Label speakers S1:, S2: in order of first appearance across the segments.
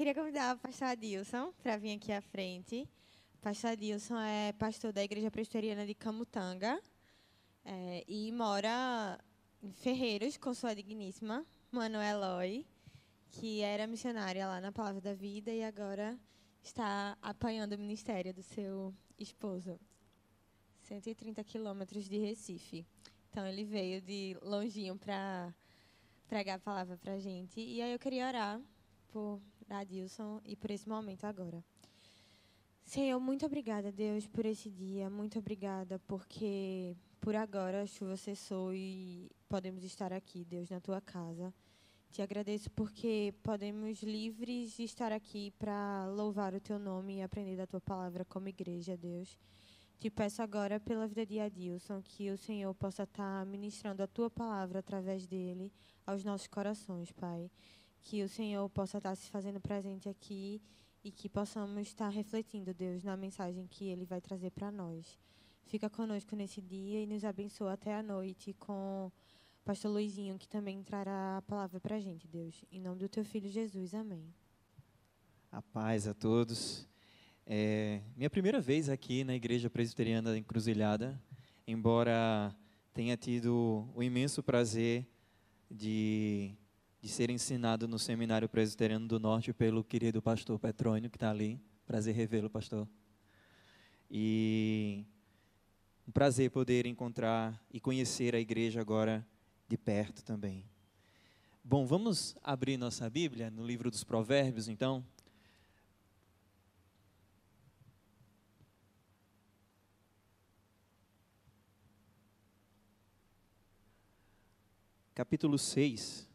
S1: queria convidar o pastor Adilson para vir aqui à frente. O pastor Adilson é pastor da Igreja Presbiteriana de Camutanga é, e mora em Ferreiros com sua digníssima Manuela Eloy, que era missionária lá na Palavra da Vida e agora está apanhando o ministério do seu esposo. 130 quilômetros de Recife. Então ele veio de longinho para pregar a palavra para gente. E aí eu queria orar por Adilson e por esse momento agora. Senhor, muito obrigada, Deus, por esse dia. Muito obrigada porque por agora a chuva cessou e podemos estar aqui, Deus, na tua casa. Te agradeço porque podemos livres de estar aqui para louvar o teu nome e aprender da tua palavra como igreja, Deus. Te peço agora pela vida de Adilson que o Senhor possa estar ministrando a tua palavra através dele aos nossos corações, Pai. Que o Senhor possa estar se fazendo presente aqui e que possamos estar refletindo, Deus, na mensagem que ele vai trazer para nós. Fica conosco nesse dia e nos abençoa até a noite com o pastor Luizinho, que também trará a palavra para a gente, Deus. Em nome do teu filho Jesus, amém.
S2: A paz a todos. É minha primeira vez aqui na Igreja Presbiteriana da Encruzilhada, embora tenha tido o imenso prazer de, de ser ensinado no Seminário Presbiteriano do Norte pelo querido pastor Petrônio, que está ali. Prazer revê-lo, pastor. E um prazer poder encontrar e conhecer a igreja agora de perto também. Bom, vamos abrir nossa Bíblia no livro dos Provérbios, então. capítulo 6.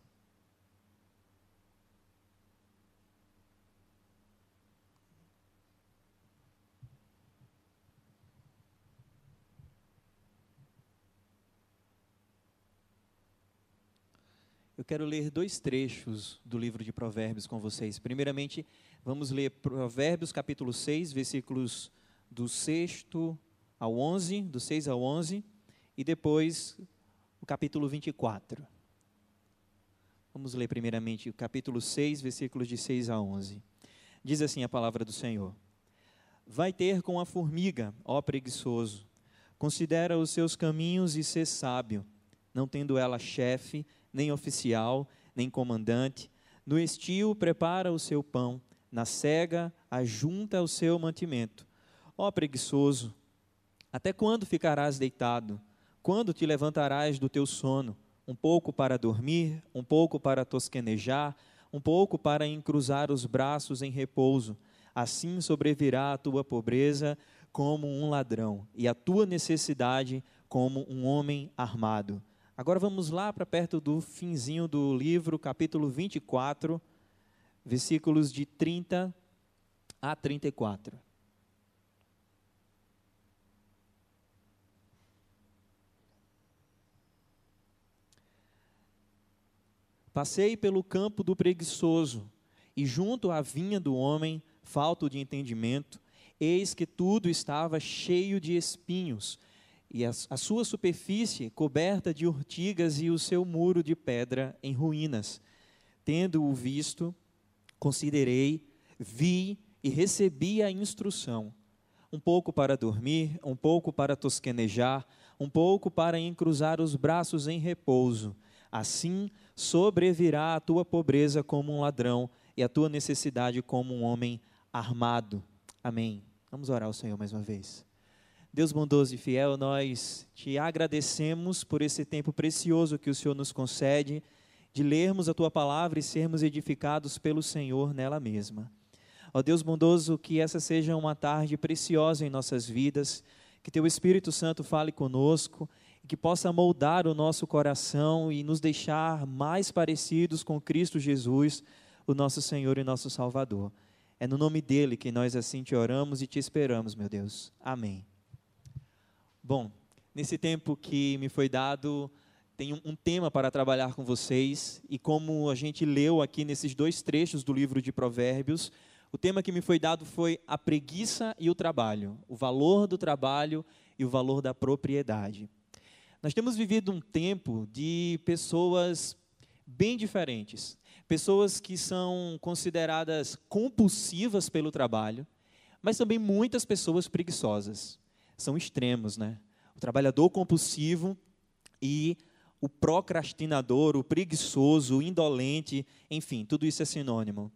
S2: Eu quero ler dois trechos do livro de Provérbios com vocês. Primeiramente, vamos ler Provérbios capítulo 6, versículos do 6 ao 11, do 6 ao 11, e depois o capítulo 24. Vamos ler primeiramente o capítulo 6, versículos de 6 a 11. Diz assim a palavra do Senhor: Vai ter com a formiga, ó preguiçoso, considera os seus caminhos e sê sábio, não tendo ela chefe, nem oficial, nem comandante. No estio prepara o seu pão, na cega ajunta o seu mantimento. Ó preguiçoso, até quando ficarás deitado? Quando te levantarás do teu sono? Um pouco para dormir, um pouco para tosquenejar, um pouco para encruzar os braços em repouso. Assim sobrevirá a tua pobreza como um ladrão, e a tua necessidade como um homem armado. Agora vamos lá para perto do finzinho do livro, capítulo 24, versículos de 30 a 34. Passei pelo campo do preguiçoso, e junto à vinha do homem, falto de entendimento, eis que tudo estava cheio de espinhos, e a, a sua superfície coberta de urtigas e o seu muro de pedra em ruínas. Tendo-o visto, considerei, vi e recebi a instrução. Um pouco para dormir, um pouco para tosquenejar, um pouco para encruzar os braços em repouso. Assim sobrevirá a tua pobreza como um ladrão e a tua necessidade como um homem armado. Amém. Vamos orar ao Senhor mais uma vez. Deus bondoso e fiel, nós te agradecemos por esse tempo precioso que o Senhor nos concede de lermos a tua palavra e sermos edificados pelo Senhor nela mesma. Ó Deus bondoso, que essa seja uma tarde preciosa em nossas vidas, que teu Espírito Santo fale conosco que possa moldar o nosso coração e nos deixar mais parecidos com Cristo Jesus, o nosso Senhor e nosso Salvador. É no nome dele que nós assim te oramos e te esperamos, meu Deus. Amém. Bom, nesse tempo que me foi dado, tenho um tema para trabalhar com vocês, e como a gente leu aqui nesses dois trechos do livro de Provérbios, o tema que me foi dado foi a preguiça e o trabalho, o valor do trabalho e o valor da propriedade. Nós temos vivido um tempo de pessoas bem diferentes, pessoas que são consideradas compulsivas pelo trabalho, mas também muitas pessoas preguiçosas. São extremos, né? O trabalhador compulsivo e o procrastinador, o preguiçoso, o indolente, enfim, tudo isso é sinônimo.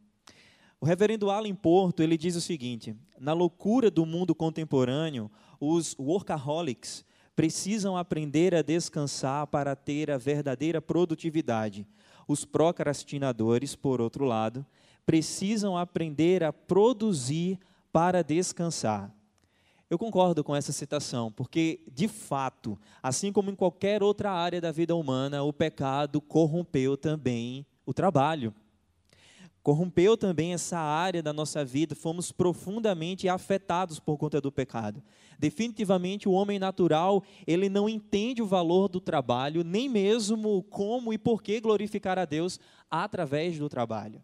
S2: O reverendo Alan Porto, ele diz o seguinte: na loucura do mundo contemporâneo, os workaholics precisam aprender a descansar para ter a verdadeira produtividade. Os procrastinadores, por outro lado, precisam aprender a produzir para descansar. Eu concordo com essa citação, porque, de fato, assim como em qualquer outra área da vida humana, o pecado corrompeu também o trabalho corrompeu também essa área da nossa vida, fomos profundamente afetados por conta do pecado. Definitivamente o homem natural, ele não entende o valor do trabalho, nem mesmo como e por que glorificar a Deus através do trabalho.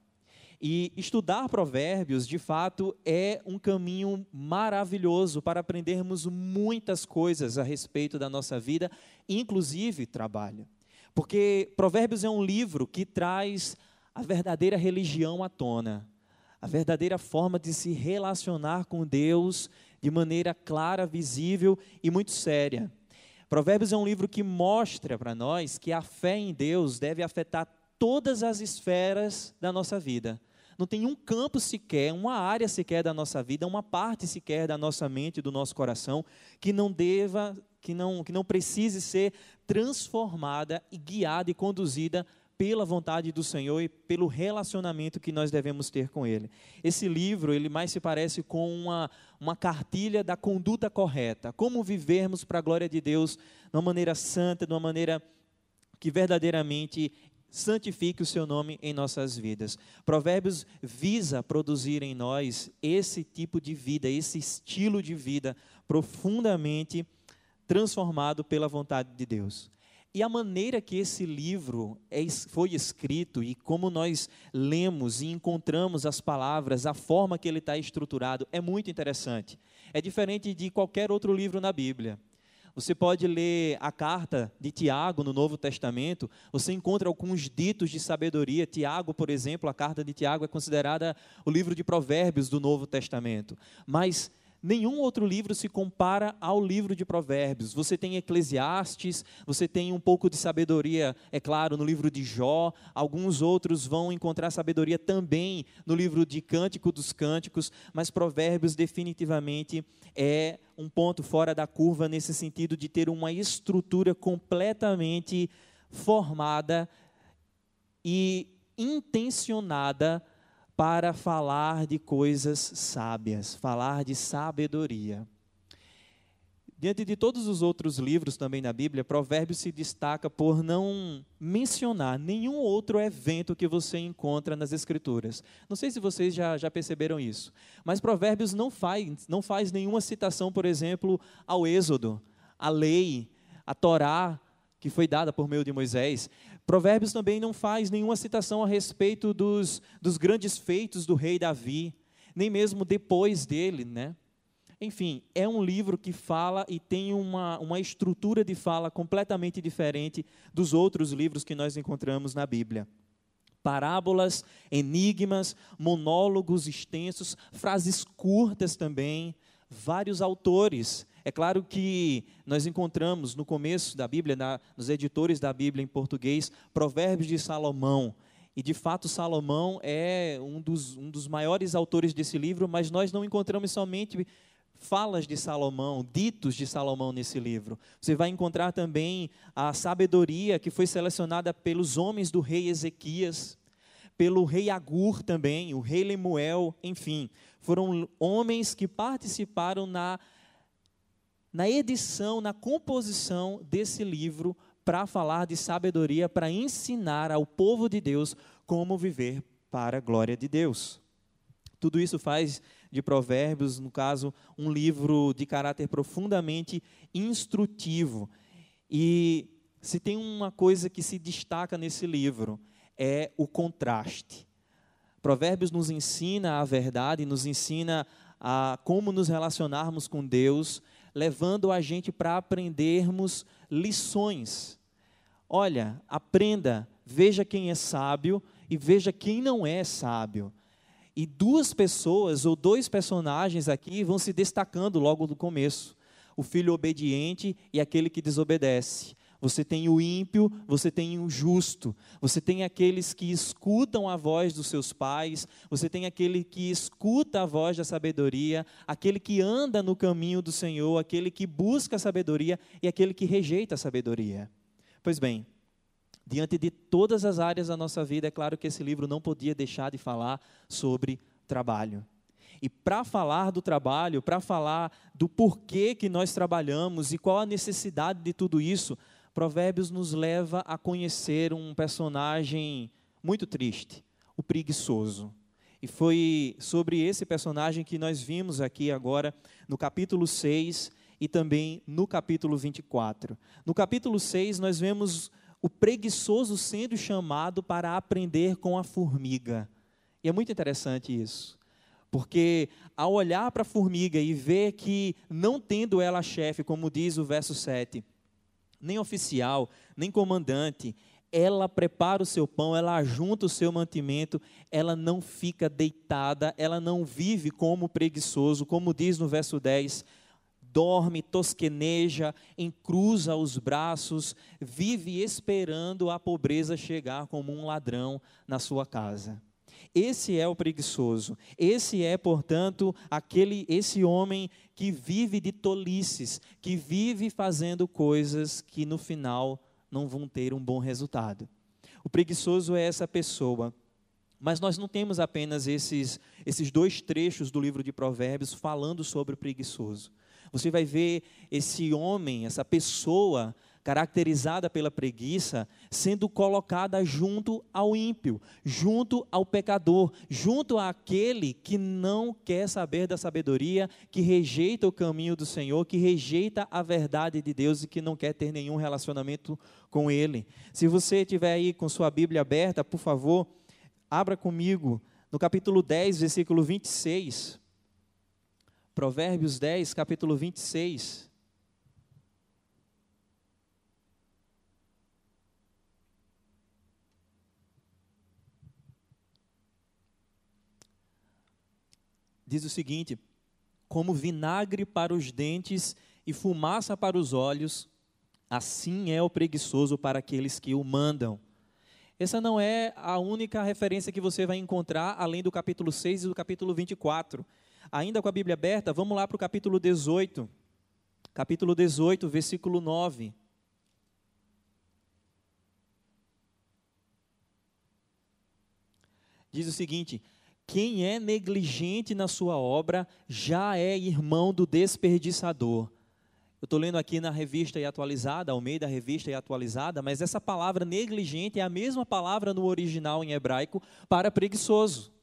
S2: E estudar provérbios, de fato, é um caminho maravilhoso para aprendermos muitas coisas a respeito da nossa vida, inclusive trabalho. Porque Provérbios é um livro que traz a verdadeira religião à tona, a verdadeira forma de se relacionar com Deus de maneira clara, visível e muito séria. Provérbios é um livro que mostra para nós que a fé em Deus deve afetar todas as esferas da nossa vida. Não tem um campo sequer, uma área sequer da nossa vida, uma parte sequer da nossa mente, do nosso coração, que não deva, que não, que não precise ser transformada e guiada e conduzida pela vontade do Senhor e pelo relacionamento que nós devemos ter com Ele. Esse livro, ele mais se parece com uma, uma cartilha da conduta correta, como vivermos para a glória de Deus de uma maneira santa, de uma maneira que verdadeiramente santifique o seu nome em nossas vidas. Provérbios visa produzir em nós esse tipo de vida, esse estilo de vida profundamente transformado pela vontade de Deus. E a maneira que esse livro é, foi escrito e como nós lemos e encontramos as palavras, a forma que ele está estruturado, é muito interessante. É diferente de qualquer outro livro na Bíblia. Você pode ler a carta de Tiago no Novo Testamento, você encontra alguns ditos de sabedoria. Tiago, por exemplo, a carta de Tiago é considerada o livro de provérbios do Novo Testamento. Mas Nenhum outro livro se compara ao livro de Provérbios. Você tem Eclesiastes, você tem um pouco de sabedoria, é claro, no livro de Jó. Alguns outros vão encontrar sabedoria também no livro de Cântico dos Cânticos, mas Provérbios definitivamente é um ponto fora da curva nesse sentido de ter uma estrutura completamente formada e intencionada para falar de coisas sábias, falar de sabedoria. Diante de todos os outros livros também na Bíblia, Provérbios se destaca por não mencionar nenhum outro evento que você encontra nas Escrituras. Não sei se vocês já, já perceberam isso, mas Provérbios não faz, não faz nenhuma citação, por exemplo, ao Êxodo, à lei, à Torá, que foi dada por meio de Moisés. Provérbios também não faz nenhuma citação a respeito dos, dos grandes feitos do rei Davi, nem mesmo depois dele, né? Enfim, é um livro que fala e tem uma, uma estrutura de fala completamente diferente dos outros livros que nós encontramos na Bíblia. Parábolas, enigmas, monólogos extensos, frases curtas também, vários autores é claro que nós encontramos no começo da Bíblia, na, nos editores da Bíblia em português, Provérbios de Salomão. E de fato, Salomão é um dos, um dos maiores autores desse livro, mas nós não encontramos somente falas de Salomão, ditos de Salomão nesse livro. Você vai encontrar também a sabedoria que foi selecionada pelos homens do rei Ezequias, pelo rei Agur também, o rei Lemuel, enfim, foram homens que participaram na na edição, na composição desse livro para falar de sabedoria, para ensinar ao povo de Deus como viver para a glória de Deus. Tudo isso faz de Provérbios, no caso, um livro de caráter profundamente instrutivo. E se tem uma coisa que se destaca nesse livro, é o contraste. Provérbios nos ensina a verdade, nos ensina a como nos relacionarmos com Deus, levando a gente para aprendermos lições. Olha, aprenda, veja quem é sábio e veja quem não é sábio. E duas pessoas ou dois personagens aqui vão se destacando logo do começo: o filho obediente e aquele que desobedece. Você tem o ímpio, você tem o justo, você tem aqueles que escutam a voz dos seus pais, você tem aquele que escuta a voz da sabedoria, aquele que anda no caminho do Senhor, aquele que busca a sabedoria e aquele que rejeita a sabedoria. Pois bem, diante de todas as áreas da nossa vida, é claro que esse livro não podia deixar de falar sobre trabalho. E para falar do trabalho, para falar do porquê que nós trabalhamos e qual a necessidade de tudo isso, Provérbios nos leva a conhecer um personagem muito triste, o preguiçoso. E foi sobre esse personagem que nós vimos aqui agora no capítulo 6 e também no capítulo 24. No capítulo 6, nós vemos o preguiçoso sendo chamado para aprender com a formiga. E é muito interessante isso. Porque ao olhar para a formiga e ver que, não tendo ela chefe, como diz o verso 7, nem oficial, nem comandante. Ela prepara o seu pão, ela ajunta o seu mantimento, ela não fica deitada, ela não vive como preguiçoso, como diz no verso 10, dorme, tosqueneja, encruza os braços, vive esperando a pobreza chegar como um ladrão na sua casa. Esse é o preguiçoso. Esse é, portanto, aquele esse homem que vive de tolices, que vive fazendo coisas que no final não vão ter um bom resultado. O preguiçoso é essa pessoa. Mas nós não temos apenas esses, esses dois trechos do livro de Provérbios falando sobre o preguiçoso. Você vai ver esse homem, essa pessoa caracterizada pela preguiça, sendo colocada junto ao ímpio, junto ao pecador, junto àquele que não quer saber da sabedoria, que rejeita o caminho do Senhor, que rejeita a verdade de Deus e que não quer ter nenhum relacionamento com Ele. Se você estiver aí com sua Bíblia aberta, por favor, abra comigo no capítulo 10, versículo 26. Provérbios 10, capítulo 26. Diz o seguinte: como vinagre para os dentes e fumaça para os olhos, assim é o preguiçoso para aqueles que o mandam. Essa não é a única referência que você vai encontrar, além do capítulo 6 e do capítulo 24. Ainda com a Bíblia aberta, vamos lá para o capítulo 18. Capítulo 18, versículo 9. Diz o seguinte: quem é negligente na sua obra já é irmão do desperdiçador. Eu estou lendo aqui na revista e atualizada, ao meio da revista e atualizada, mas essa palavra negligente é a mesma palavra no original em hebraico para preguiçoso.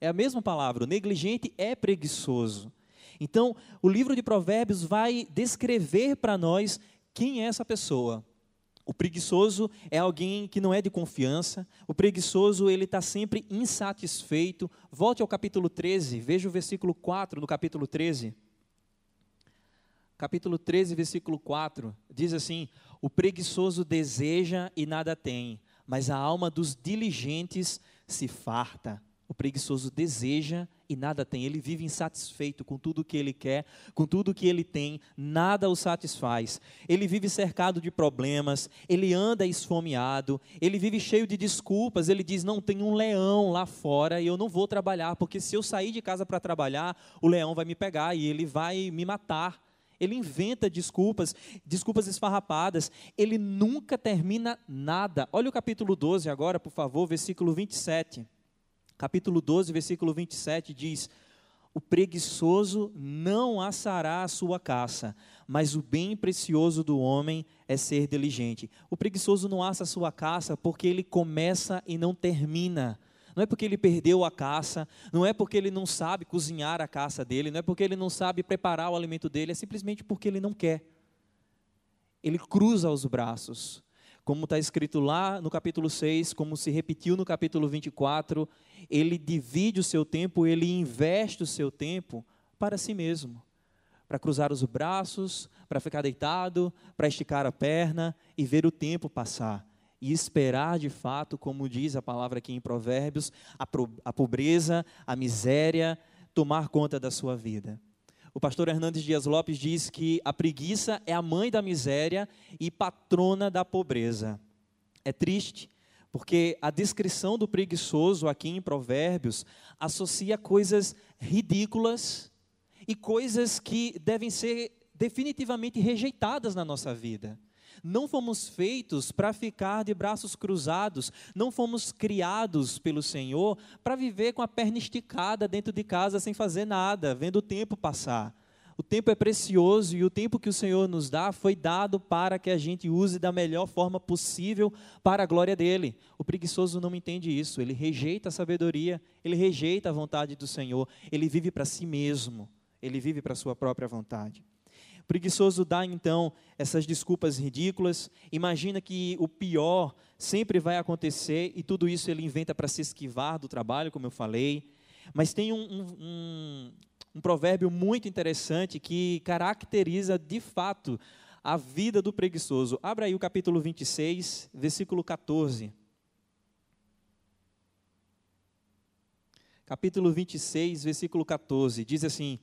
S2: É a mesma palavra, negligente é preguiçoso. Então, o livro de Provérbios vai descrever para nós quem é essa pessoa. O preguiçoso é alguém que não é de confiança. O preguiçoso, ele está sempre insatisfeito. Volte ao capítulo 13, veja o versículo 4 do capítulo 13. Capítulo 13, versículo 4, diz assim: O preguiçoso deseja e nada tem, mas a alma dos diligentes se farta. O preguiçoso deseja e nada tem. Ele vive insatisfeito com tudo que ele quer, com tudo que ele tem, nada o satisfaz. Ele vive cercado de problemas, ele anda esfomeado, ele vive cheio de desculpas. Ele diz: Não tem um leão lá fora e eu não vou trabalhar, porque se eu sair de casa para trabalhar, o leão vai me pegar e ele vai me matar. Ele inventa desculpas, desculpas esfarrapadas. Ele nunca termina nada. Olha o capítulo 12 agora, por favor, versículo 27 capítulo 12, versículo 27 diz: O preguiçoso não assará a sua caça, mas o bem precioso do homem é ser diligente. O preguiçoso não assa a sua caça porque ele começa e não termina. Não é porque ele perdeu a caça, não é porque ele não sabe cozinhar a caça dele, não é porque ele não sabe preparar o alimento dele, é simplesmente porque ele não quer. Ele cruza os braços como está escrito lá no capítulo 6, como se repetiu no capítulo 24, ele divide o seu tempo, ele investe o seu tempo para si mesmo, para cruzar os braços, para ficar deitado, para esticar a perna e ver o tempo passar. e esperar de fato, como diz a palavra aqui em Provérbios, a, a pobreza, a miséria tomar conta da sua vida. O pastor Hernandes Dias Lopes diz que a preguiça é a mãe da miséria e patrona da pobreza. É triste, porque a descrição do preguiçoso aqui em Provérbios associa coisas ridículas e coisas que devem ser definitivamente rejeitadas na nossa vida. Não fomos feitos para ficar de braços cruzados, não fomos criados pelo Senhor para viver com a perna esticada dentro de casa sem fazer nada, vendo o tempo passar. O tempo é precioso e o tempo que o Senhor nos dá foi dado para que a gente use da melhor forma possível para a glória dele. O preguiçoso não entende isso, ele rejeita a sabedoria, ele rejeita a vontade do Senhor, ele vive para si mesmo, ele vive para a sua própria vontade preguiçoso dá então essas desculpas ridículas, imagina que o pior sempre vai acontecer e tudo isso ele inventa para se esquivar do trabalho, como eu falei. Mas tem um, um, um, um provérbio muito interessante que caracteriza de fato a vida do preguiçoso. Abra aí o capítulo 26, versículo 14. Capítulo 26, versículo 14, diz assim: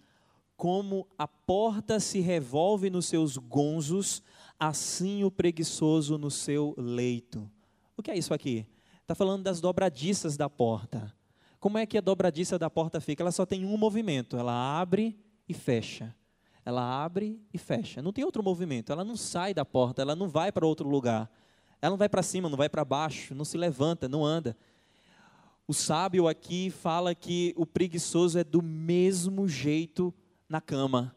S2: como a porta se revolve nos seus gonzos, assim o preguiçoso no seu leito. O que é isso aqui? Está falando das dobradiças da porta. Como é que a dobradiça da porta fica? Ela só tem um movimento, ela abre e fecha. Ela abre e fecha. Não tem outro movimento. Ela não sai da porta, ela não vai para outro lugar. Ela não vai para cima, não vai para baixo, não se levanta, não anda. O sábio aqui fala que o preguiçoso é do mesmo jeito na cama,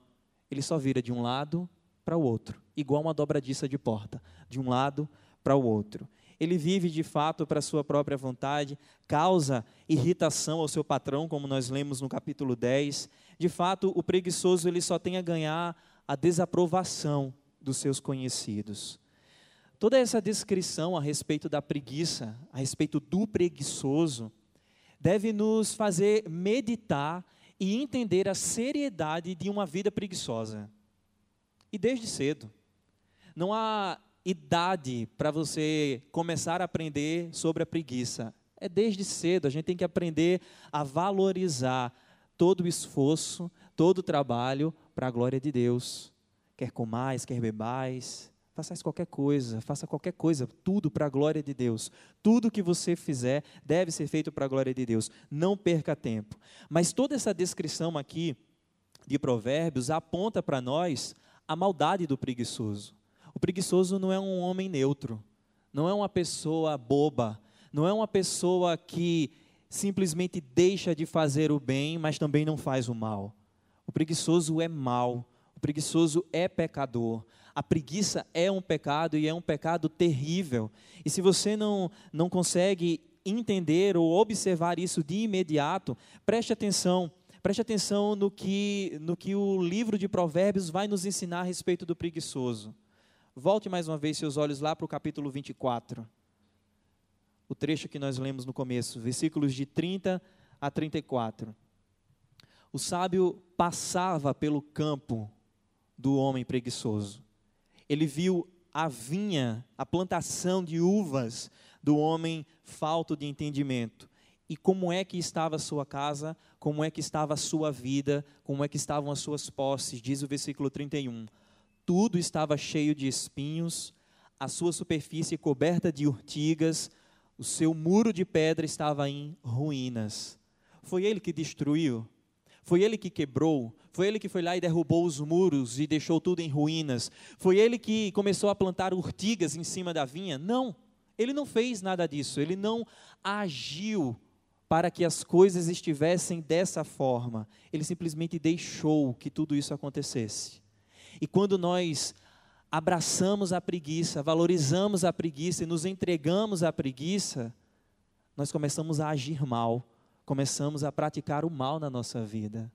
S2: ele só vira de um lado para o outro, igual uma dobradiça de porta, de um lado para o outro. Ele vive de fato para sua própria vontade, causa irritação ao seu patrão, como nós lemos no capítulo 10. De fato, o preguiçoso ele só tem a ganhar a desaprovação dos seus conhecidos. Toda essa descrição a respeito da preguiça, a respeito do preguiçoso, deve nos fazer meditar e entender a seriedade de uma vida preguiçosa. E desde cedo. Não há idade para você começar a aprender sobre a preguiça. É desde cedo, a gente tem que aprender a valorizar todo o esforço, todo o trabalho para a glória de Deus. Quer comais, quer bebais, façais qualquer coisa, faça qualquer coisa, tudo para a glória de Deus. Tudo que você fizer deve ser feito para a glória de Deus. Não perca tempo. Mas toda essa descrição aqui de Provérbios aponta para nós a maldade do preguiçoso. O preguiçoso não é um homem neutro, não é uma pessoa boba, não é uma pessoa que simplesmente deixa de fazer o bem, mas também não faz o mal. O preguiçoso é mau, o preguiçoso é pecador. A preguiça é um pecado e é um pecado terrível. E se você não, não consegue entender ou observar isso de imediato, preste atenção. Preste atenção no que, no que o livro de Provérbios vai nos ensinar a respeito do preguiçoso. Volte mais uma vez seus olhos lá para o capítulo 24. O trecho que nós lemos no começo, versículos de 30 a 34. O sábio passava pelo campo do homem preguiçoso ele viu a vinha, a plantação de uvas do homem falto de entendimento. E como é que estava a sua casa, como é que estava a sua vida, como é que estavam as suas posses, diz o versículo 31. Tudo estava cheio de espinhos, a sua superfície coberta de urtigas, o seu muro de pedra estava em ruínas. Foi ele que destruiu foi ele que quebrou, foi ele que foi lá e derrubou os muros e deixou tudo em ruínas. Foi ele que começou a plantar urtigas em cima da vinha? Não, ele não fez nada disso, ele não agiu para que as coisas estivessem dessa forma. Ele simplesmente deixou que tudo isso acontecesse. E quando nós abraçamos a preguiça, valorizamos a preguiça e nos entregamos à preguiça, nós começamos a agir mal começamos a praticar o mal na nossa vida.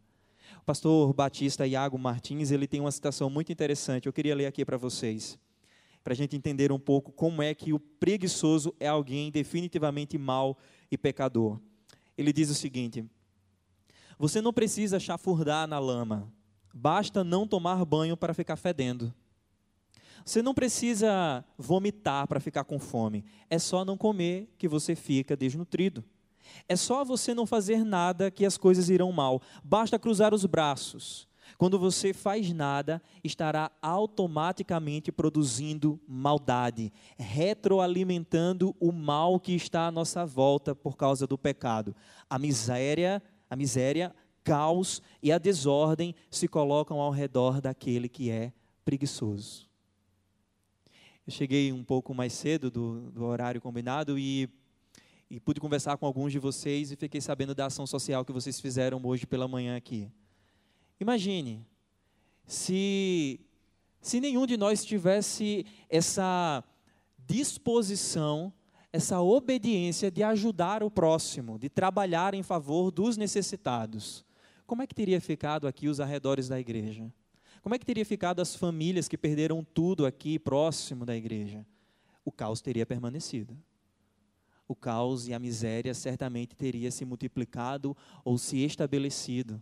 S2: O pastor Batista Iago Martins, ele tem uma citação muito interessante, eu queria ler aqui para vocês, para a gente entender um pouco como é que o preguiçoso é alguém definitivamente mau e pecador. Ele diz o seguinte: Você não precisa chafurdar na lama, basta não tomar banho para ficar fedendo. Você não precisa vomitar para ficar com fome. É só não comer que você fica desnutrido. É só você não fazer nada que as coisas irão mal. Basta cruzar os braços. Quando você faz nada, estará automaticamente produzindo maldade, retroalimentando o mal que está à nossa volta por causa do pecado. A miséria, a miséria, caos e a desordem se colocam ao redor daquele que é preguiçoso. Eu cheguei um pouco mais cedo do, do horário combinado e e pude conversar com alguns de vocês e fiquei sabendo da ação social que vocês fizeram hoje pela manhã aqui. Imagine se se nenhum de nós tivesse essa disposição, essa obediência de ajudar o próximo, de trabalhar em favor dos necessitados. Como é que teria ficado aqui os arredores da igreja? Como é que teria ficado as famílias que perderam tudo aqui próximo da igreja? O caos teria permanecido o caos e a miséria certamente teria se multiplicado ou se estabelecido.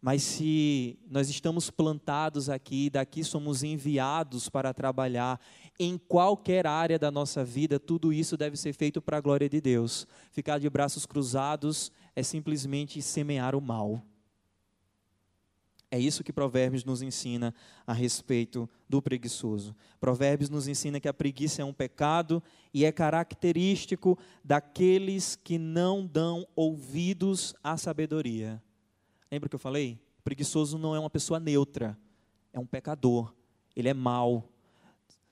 S2: Mas se nós estamos plantados aqui, daqui somos enviados para trabalhar em qualquer área da nossa vida, tudo isso deve ser feito para a glória de Deus. Ficar de braços cruzados é simplesmente semear o mal. É isso que Provérbios nos ensina a respeito do preguiçoso. Provérbios nos ensina que a preguiça é um pecado e é característico daqueles que não dão ouvidos à sabedoria. Lembra que eu falei? O preguiçoso não é uma pessoa neutra, é um pecador, ele é mau.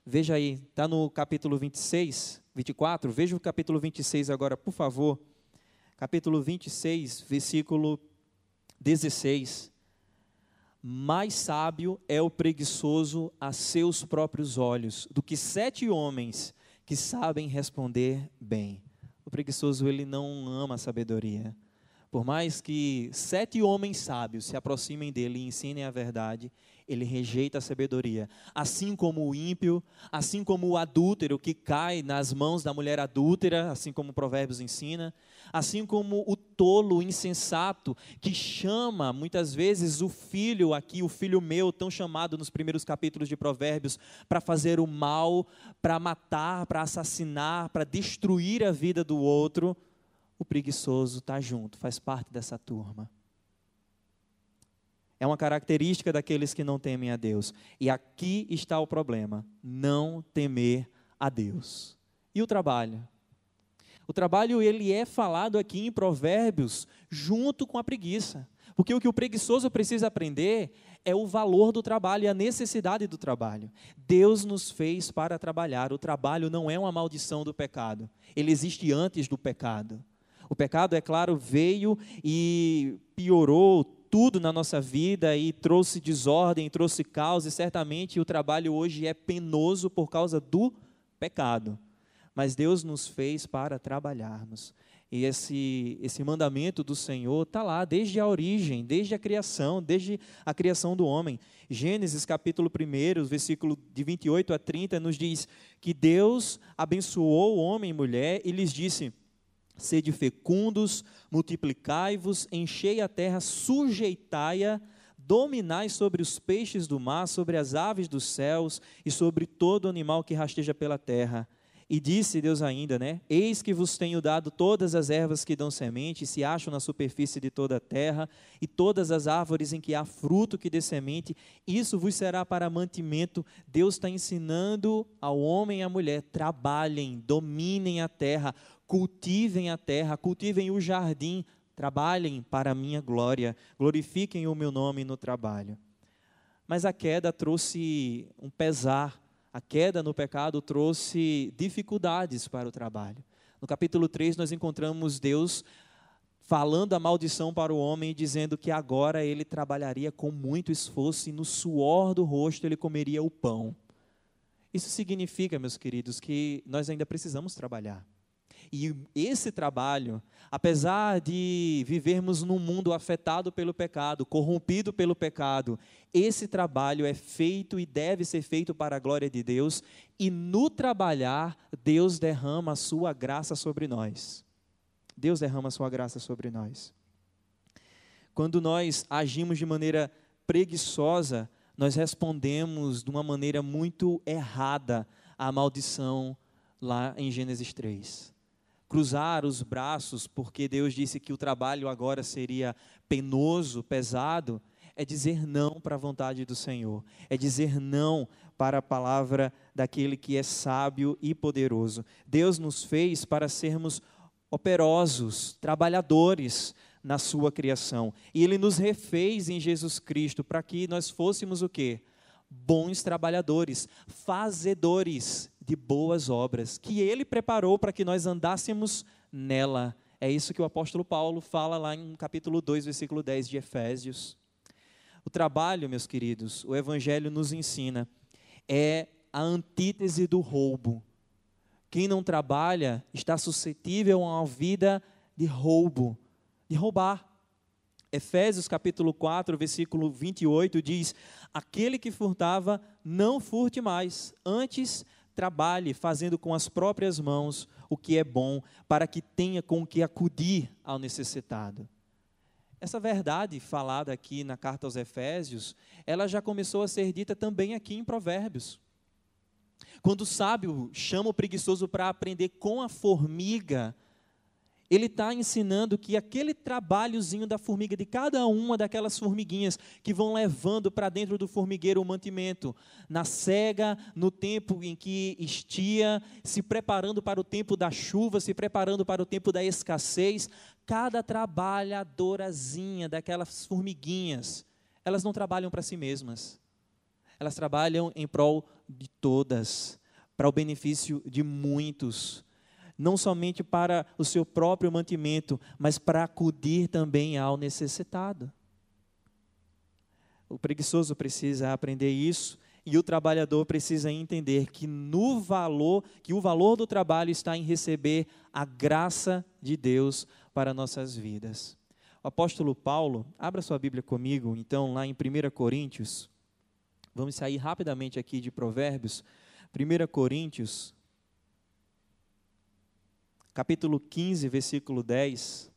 S2: Veja aí, está no capítulo 26, 24, veja o capítulo 26 agora, por favor. Capítulo 26, versículo 16 mais sábio é o preguiçoso a seus próprios olhos do que sete homens que sabem responder bem. O preguiçoso ele não ama a sabedoria. Por mais que sete homens sábios se aproximem dele e ensinem a verdade, ele rejeita a sabedoria. Assim como o ímpio, assim como o adúltero que cai nas mãos da mulher adúltera, assim como Provérbios ensina, assim como o tolo, o insensato, que chama muitas vezes o filho aqui, o filho meu, tão chamado nos primeiros capítulos de Provérbios, para fazer o mal, para matar, para assassinar, para destruir a vida do outro, o preguiçoso está junto, faz parte dessa turma. É uma característica daqueles que não temem a Deus. E aqui está o problema: não temer a Deus. E o trabalho? O trabalho ele é falado aqui em Provérbios junto com a preguiça. Porque o que o preguiçoso precisa aprender é o valor do trabalho e a necessidade do trabalho. Deus nos fez para trabalhar. O trabalho não é uma maldição do pecado. Ele existe antes do pecado. O pecado, é claro, veio e piorou tudo na nossa vida e trouxe desordem, trouxe caos, e certamente o trabalho hoje é penoso por causa do pecado mas Deus nos fez para trabalharmos. E esse, esse mandamento do Senhor está lá desde a origem, desde a criação, desde a criação do homem. Gênesis capítulo 1, versículo de 28 a 30, nos diz que Deus abençoou o homem e mulher e lhes disse: Sede fecundos, multiplicai-vos, enchei a terra, sujeitai-a, dominai sobre os peixes do mar, sobre as aves dos céus e sobre todo animal que rasteja pela terra e disse Deus ainda, né? Eis que vos tenho dado todas as ervas que dão semente, se acham na superfície de toda a terra, e todas as árvores em que há fruto que dê semente, isso vos será para mantimento. Deus está ensinando ao homem e à mulher: trabalhem, dominem a terra, cultivem a terra, cultivem o jardim, trabalhem para a minha glória, glorifiquem o meu nome no trabalho. Mas a queda trouxe um pesar a queda no pecado trouxe dificuldades para o trabalho. No capítulo 3, nós encontramos Deus falando a maldição para o homem, dizendo que agora ele trabalharia com muito esforço e no suor do rosto ele comeria o pão. Isso significa, meus queridos, que nós ainda precisamos trabalhar. E esse trabalho, apesar de vivermos num mundo afetado pelo pecado, corrompido pelo pecado, esse trabalho é feito e deve ser feito para a glória de Deus, e no trabalhar, Deus derrama a sua graça sobre nós. Deus derrama a sua graça sobre nós. Quando nós agimos de maneira preguiçosa, nós respondemos de uma maneira muito errada à maldição lá em Gênesis 3. Cruzar os braços porque Deus disse que o trabalho agora seria penoso, pesado, é dizer não para a vontade do Senhor, é dizer não para a palavra daquele que é sábio e poderoso. Deus nos fez para sermos operosos, trabalhadores na sua criação. E ele nos refez em Jesus Cristo para que nós fôssemos o quê? Bons trabalhadores, fazedores de boas obras, que ele preparou para que nós andássemos nela. É isso que o apóstolo Paulo fala lá em capítulo 2, versículo 10 de Efésios. O trabalho, meus queridos, o evangelho nos ensina, é a antítese do roubo. Quem não trabalha está suscetível a uma vida de roubo, de roubar. Efésios capítulo 4, versículo 28 diz: Aquele que furtava, não furte mais, antes trabalhe, fazendo com as próprias mãos o que é bom, para que tenha com que acudir ao necessitado. Essa verdade falada aqui na carta aos Efésios, ela já começou a ser dita também aqui em Provérbios. Quando o sábio chama o preguiçoso para aprender com a formiga, ele está ensinando que aquele trabalhozinho da formiga, de cada uma daquelas formiguinhas que vão levando para dentro do formigueiro o mantimento, na cega, no tempo em que estia, se preparando para o tempo da chuva, se preparando para o tempo da escassez, cada trabalhadorazinha daquelas formiguinhas, elas não trabalham para si mesmas, elas trabalham em prol de todas, para o benefício de muitos, não somente para o seu próprio mantimento, mas para acudir também ao necessitado. O preguiçoso precisa aprender isso e o trabalhador precisa entender que no valor, que o valor do trabalho está em receber a graça de Deus para nossas vidas. O apóstolo Paulo, abra sua Bíblia comigo, então, lá em 1 Coríntios. Vamos sair rapidamente aqui de Provérbios. 1 Coríntios, capítulo 15, versículo 10.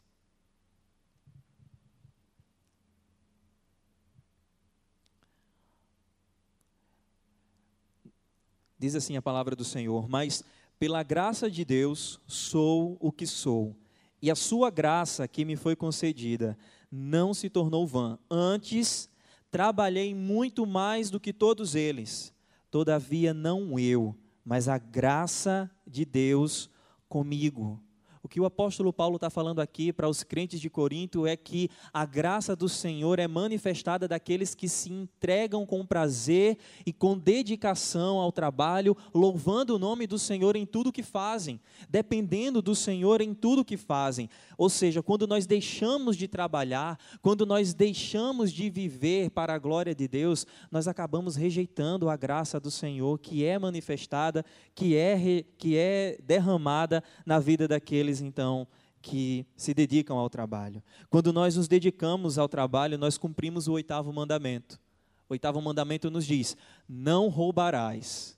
S2: Diz assim a palavra do Senhor: Mas pela graça de Deus sou o que sou, e a sua graça que me foi concedida não se tornou vã. Antes, trabalhei muito mais do que todos eles. Todavia, não eu, mas a graça de Deus comigo. O que o apóstolo Paulo está falando aqui para os crentes de Corinto é que a graça do Senhor é manifestada daqueles que se entregam com prazer e com dedicação ao trabalho, louvando o nome do Senhor em tudo que fazem, dependendo do Senhor em tudo que fazem. Ou seja, quando nós deixamos de trabalhar, quando nós deixamos de viver para a glória de Deus, nós acabamos rejeitando a graça do Senhor que é manifestada, que é, que é derramada na vida daqueles aqueles então que se dedicam ao trabalho. Quando nós nos dedicamos ao trabalho, nós cumprimos o oitavo mandamento. O oitavo mandamento nos diz: não roubarás.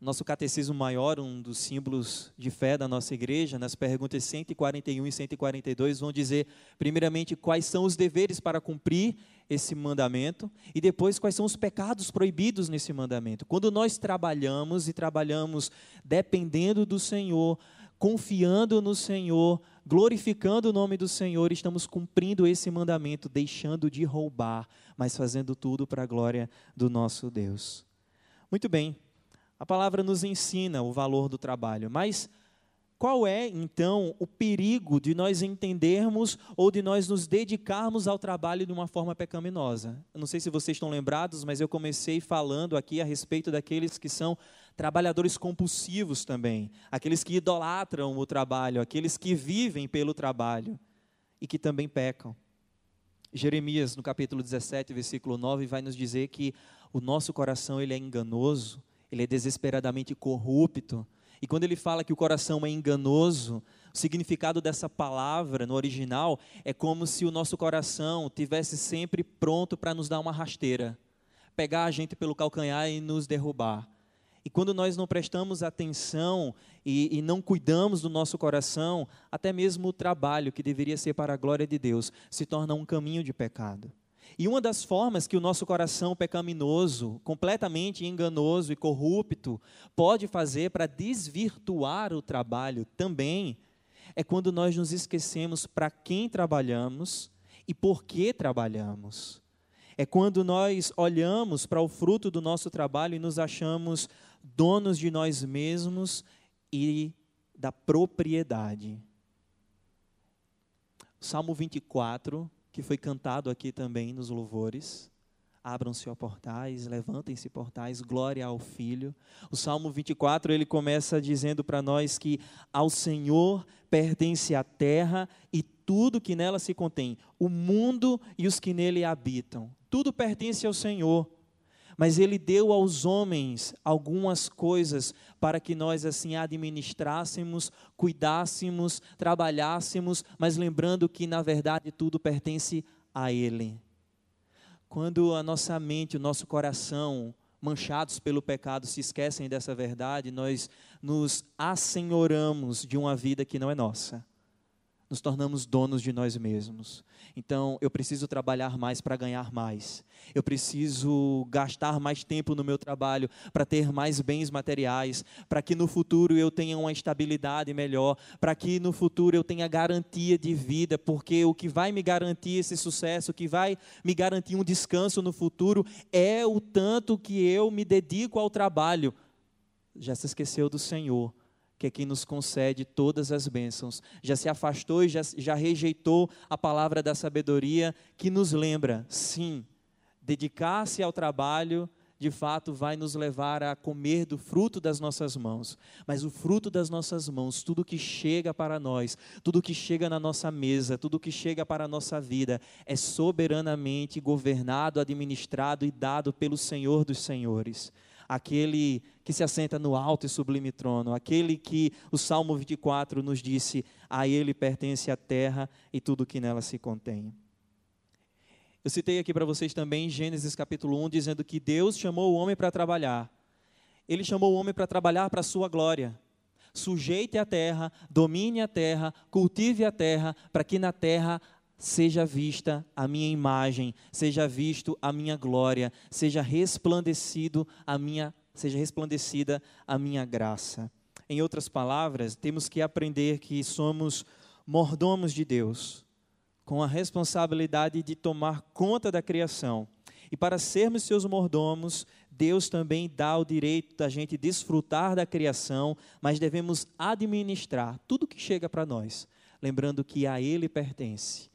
S2: Nosso catecismo maior, um dos símbolos de fé da nossa igreja, nas perguntas 141 e 142, vão dizer, primeiramente, quais são os deveres para cumprir esse mandamento e depois quais são os pecados proibidos nesse mandamento. Quando nós trabalhamos e trabalhamos dependendo do Senhor, confiando no Senhor, glorificando o nome do Senhor, estamos cumprindo esse mandamento, deixando de roubar, mas fazendo tudo para a glória do nosso Deus. Muito bem, a palavra nos ensina o valor do trabalho, mas qual é, então, o perigo de nós entendermos ou de nós nos dedicarmos ao trabalho de uma forma pecaminosa? Eu não sei se vocês estão lembrados, mas eu comecei falando aqui a respeito daqueles que são trabalhadores compulsivos também, aqueles que idolatram o trabalho, aqueles que vivem pelo trabalho e que também pecam. Jeremias, no capítulo 17, versículo 9, vai nos dizer que o nosso coração ele é enganoso, ele é desesperadamente corrupto, e quando ele fala que o coração é enganoso, o significado dessa palavra no original é como se o nosso coração tivesse sempre pronto para nos dar uma rasteira, pegar a gente pelo calcanhar e nos derrubar. E quando nós não prestamos atenção e, e, não cuidamos do nosso coração, até mesmo o trabalho que deveria ser para a glória de Deus se torna um caminho de pecado. E uma das formas que o nosso coração pecaminoso, completamente enganoso e corrupto, pode fazer para desvirtuar o trabalho também é quando nós nos esquecemos para quem trabalhamos e por que trabalhamos. É quando nós olhamos para o fruto do nosso trabalho e nos achamos donos de nós mesmos e da propriedade. Salmo 24 que foi cantado aqui também nos louvores. Abram-se, portais, levantem-se portais, glória ao Filho. O Salmo 24, ele começa dizendo para nós que ao Senhor pertence a terra e tudo que nela se contém, o mundo e os que nele habitam. Tudo pertence ao Senhor mas ele deu aos homens algumas coisas para que nós assim administrássemos, cuidássemos, trabalhássemos, mas lembrando que na verdade tudo pertence a ele. Quando a nossa mente, o nosso coração, manchados pelo pecado, se esquecem dessa verdade, nós nos assenhoramos de uma vida que não é nossa nos tornamos donos de nós mesmos. Então, eu preciso trabalhar mais para ganhar mais. Eu preciso gastar mais tempo no meu trabalho para ter mais bens materiais, para que no futuro eu tenha uma estabilidade melhor, para que no futuro eu tenha garantia de vida, porque o que vai me garantir esse sucesso, o que vai me garantir um descanso no futuro é o tanto que eu me dedico ao trabalho. Já se esqueceu do Senhor que é quem nos concede todas as bênçãos. Já se afastou e já, já rejeitou a palavra da sabedoria, que nos lembra, sim, dedicar-se ao trabalho de fato vai nos levar a comer do fruto das nossas mãos. Mas o fruto das nossas mãos, tudo que chega para nós, tudo que chega na nossa mesa, tudo que chega para a nossa vida, é soberanamente governado, administrado e dado pelo Senhor dos Senhores aquele que se assenta no alto e sublime trono, aquele que o Salmo 24 nos disse: a ele pertence a terra e tudo que nela se contém. Eu citei aqui para vocês também Gênesis capítulo 1, dizendo que Deus chamou o homem para trabalhar. Ele chamou o homem para trabalhar para a sua glória. Sujeite a terra, domine a terra, cultive a terra, para que na terra seja vista a minha imagem, seja visto a minha glória, seja resplandecido a minha, seja resplandecida a minha graça. Em outras palavras, temos que aprender que somos mordomos de Deus, com a responsabilidade de tomar conta da criação. E para sermos seus mordomos, Deus também dá o direito da gente desfrutar da criação, mas devemos administrar tudo que chega para nós, lembrando que a Ele pertence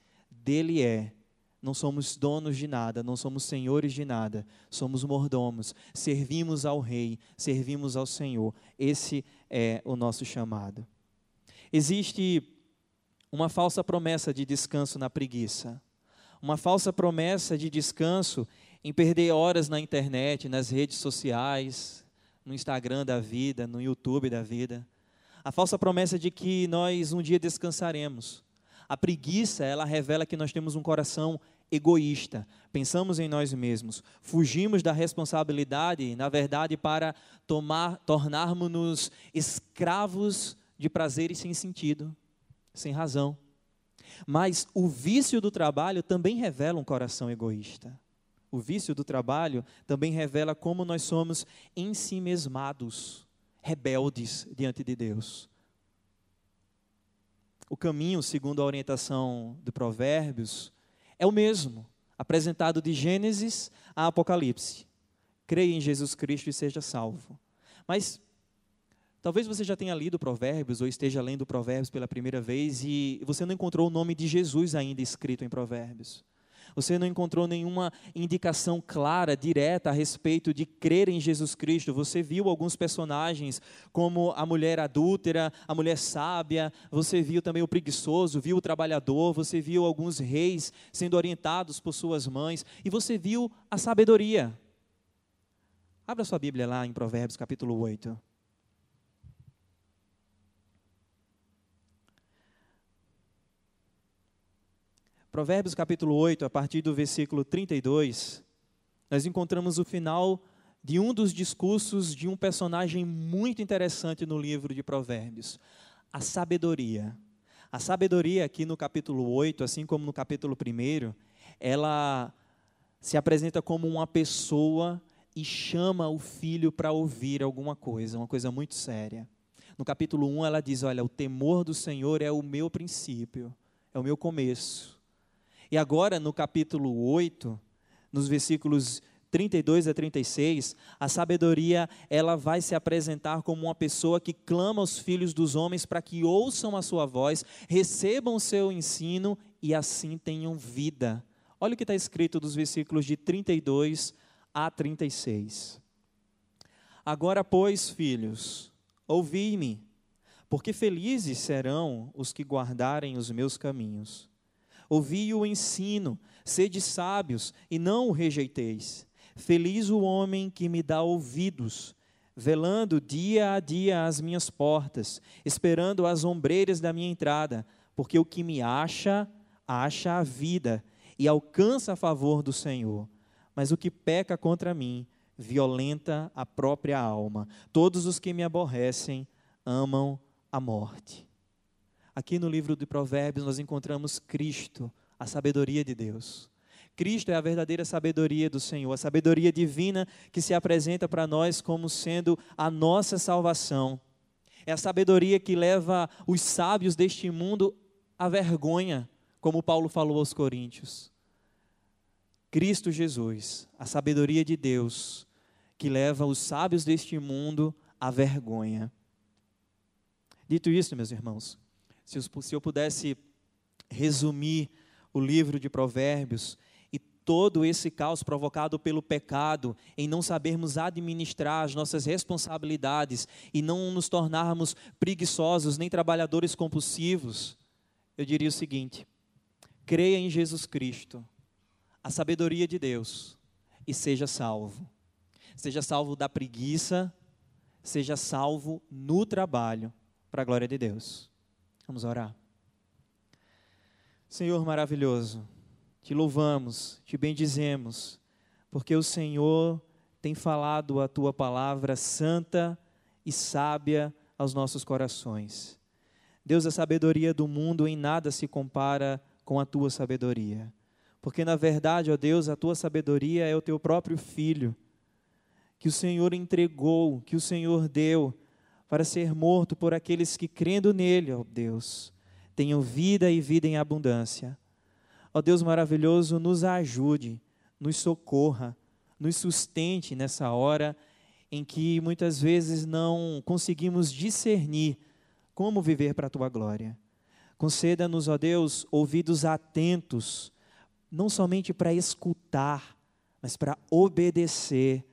S2: dele é. Não somos donos de nada, não somos senhores de nada, somos mordomos, servimos ao Rei, servimos ao Senhor. Esse é o nosso chamado. Existe uma falsa promessa de descanso na preguiça, uma falsa promessa de descanso em perder horas na internet, nas redes sociais, no Instagram da vida, no YouTube da vida. A falsa promessa de que nós um dia descansaremos. A preguiça, ela revela que nós temos um coração egoísta, pensamos em nós mesmos, fugimos da responsabilidade, na verdade, para tomar, tornarmos-nos escravos de prazeres sem sentido, sem razão. Mas o vício do trabalho também revela um coração egoísta. O vício do trabalho também revela como nós somos ensimesmados, rebeldes diante de Deus o caminho, segundo a orientação de Provérbios, é o mesmo, apresentado de Gênesis a Apocalipse. Creia em Jesus Cristo e seja salvo. Mas talvez você já tenha lido Provérbios ou esteja lendo Provérbios pela primeira vez e você não encontrou o nome de Jesus ainda escrito em Provérbios. Você não encontrou nenhuma indicação clara, direta a respeito de crer em Jesus Cristo. Você viu alguns personagens, como a mulher adúltera, a mulher sábia, você viu também o preguiçoso, viu o trabalhador, você viu alguns reis sendo orientados por suas mães, e você viu a sabedoria. Abra sua Bíblia lá em Provérbios capítulo 8. Provérbios capítulo 8, a partir do versículo 32, nós encontramos o final de um dos discursos de um personagem muito interessante no livro de Provérbios, a sabedoria. A sabedoria aqui no capítulo 8, assim como no capítulo 1, ela se apresenta como uma pessoa e chama o filho para ouvir alguma coisa, uma coisa muito séria. No capítulo 1, ela diz: Olha, o temor do Senhor é o meu princípio, é o meu começo. E agora, no capítulo 8, nos versículos 32 a 36, a sabedoria ela vai se apresentar como uma pessoa que clama aos filhos dos homens para que ouçam a sua voz, recebam o seu ensino e assim tenham vida. Olha o que está escrito dos versículos de 32 a 36. Agora, pois, filhos, ouvi-me, porque felizes serão os que guardarem os meus caminhos. Ouvi o ensino, sede sábios e não o rejeiteis. Feliz o homem que me dá ouvidos, velando dia a dia às minhas portas, esperando as ombreiras da minha entrada, porque o que me acha, acha a vida e alcança a favor do Senhor. Mas o que peca contra mim, violenta a própria alma. Todos os que me aborrecem amam a morte. Aqui no livro de Provérbios nós encontramos Cristo, a sabedoria de Deus. Cristo é a verdadeira sabedoria do Senhor, a sabedoria divina que se apresenta para nós como sendo a nossa salvação. É a sabedoria que leva os sábios deste mundo à vergonha, como Paulo falou aos Coríntios. Cristo Jesus, a sabedoria de Deus, que leva os sábios deste mundo à vergonha. Dito isso, meus irmãos, se eu pudesse resumir o livro de Provérbios, todo esse caos provocado pelo pecado, em não sabermos administrar as nossas responsabilidades e não nos tornarmos preguiçosos nem trabalhadores compulsivos, eu diria o seguinte: creia em Jesus Cristo, a sabedoria de Deus, e seja salvo. Seja salvo da preguiça, seja salvo no trabalho, para a glória de Deus. Vamos orar. Senhor maravilhoso, te louvamos, te bendizemos, porque o Senhor tem falado a tua palavra santa e sábia aos nossos corações. Deus, a sabedoria do mundo em nada se compara com a tua sabedoria. Porque, na verdade, ó Deus, a tua sabedoria é o teu próprio filho, que o Senhor entregou, que o Senhor deu, para ser morto por aqueles que, crendo nele, ó Deus, tenham vida e vida em abundância. Ó Deus maravilhoso, nos ajude, nos socorra, nos sustente nessa hora em que muitas vezes não conseguimos discernir como viver para a tua glória. Conceda-nos, ó Deus, ouvidos atentos, não somente para escutar, mas para obedecer,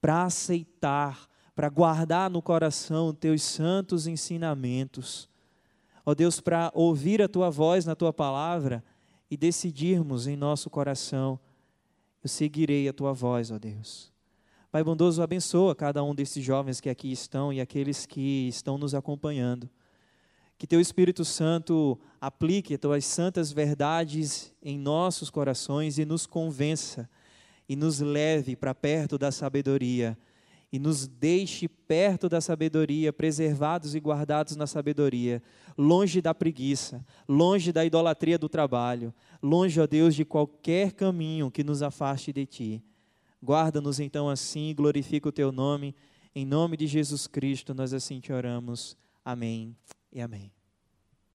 S2: para aceitar, para guardar no coração teus santos ensinamentos. Ó Deus, para ouvir a tua voz na tua palavra e decidirmos em nosso coração: eu seguirei a tua voz, ó Deus. Pai bondoso, abençoa cada um desses jovens que aqui estão e aqueles que estão nos acompanhando. Que teu Espírito Santo aplique as tuas santas verdades em nossos corações e nos convença e nos leve para perto da sabedoria e nos deixe perto da sabedoria, preservados e guardados na sabedoria, longe da preguiça, longe da idolatria do trabalho, longe, ó Deus, de qualquer caminho que nos afaste de Ti. Guarda-nos então assim, glorifica o Teu nome. Em nome de Jesus Cristo, nós assim te oramos. Amém e amém.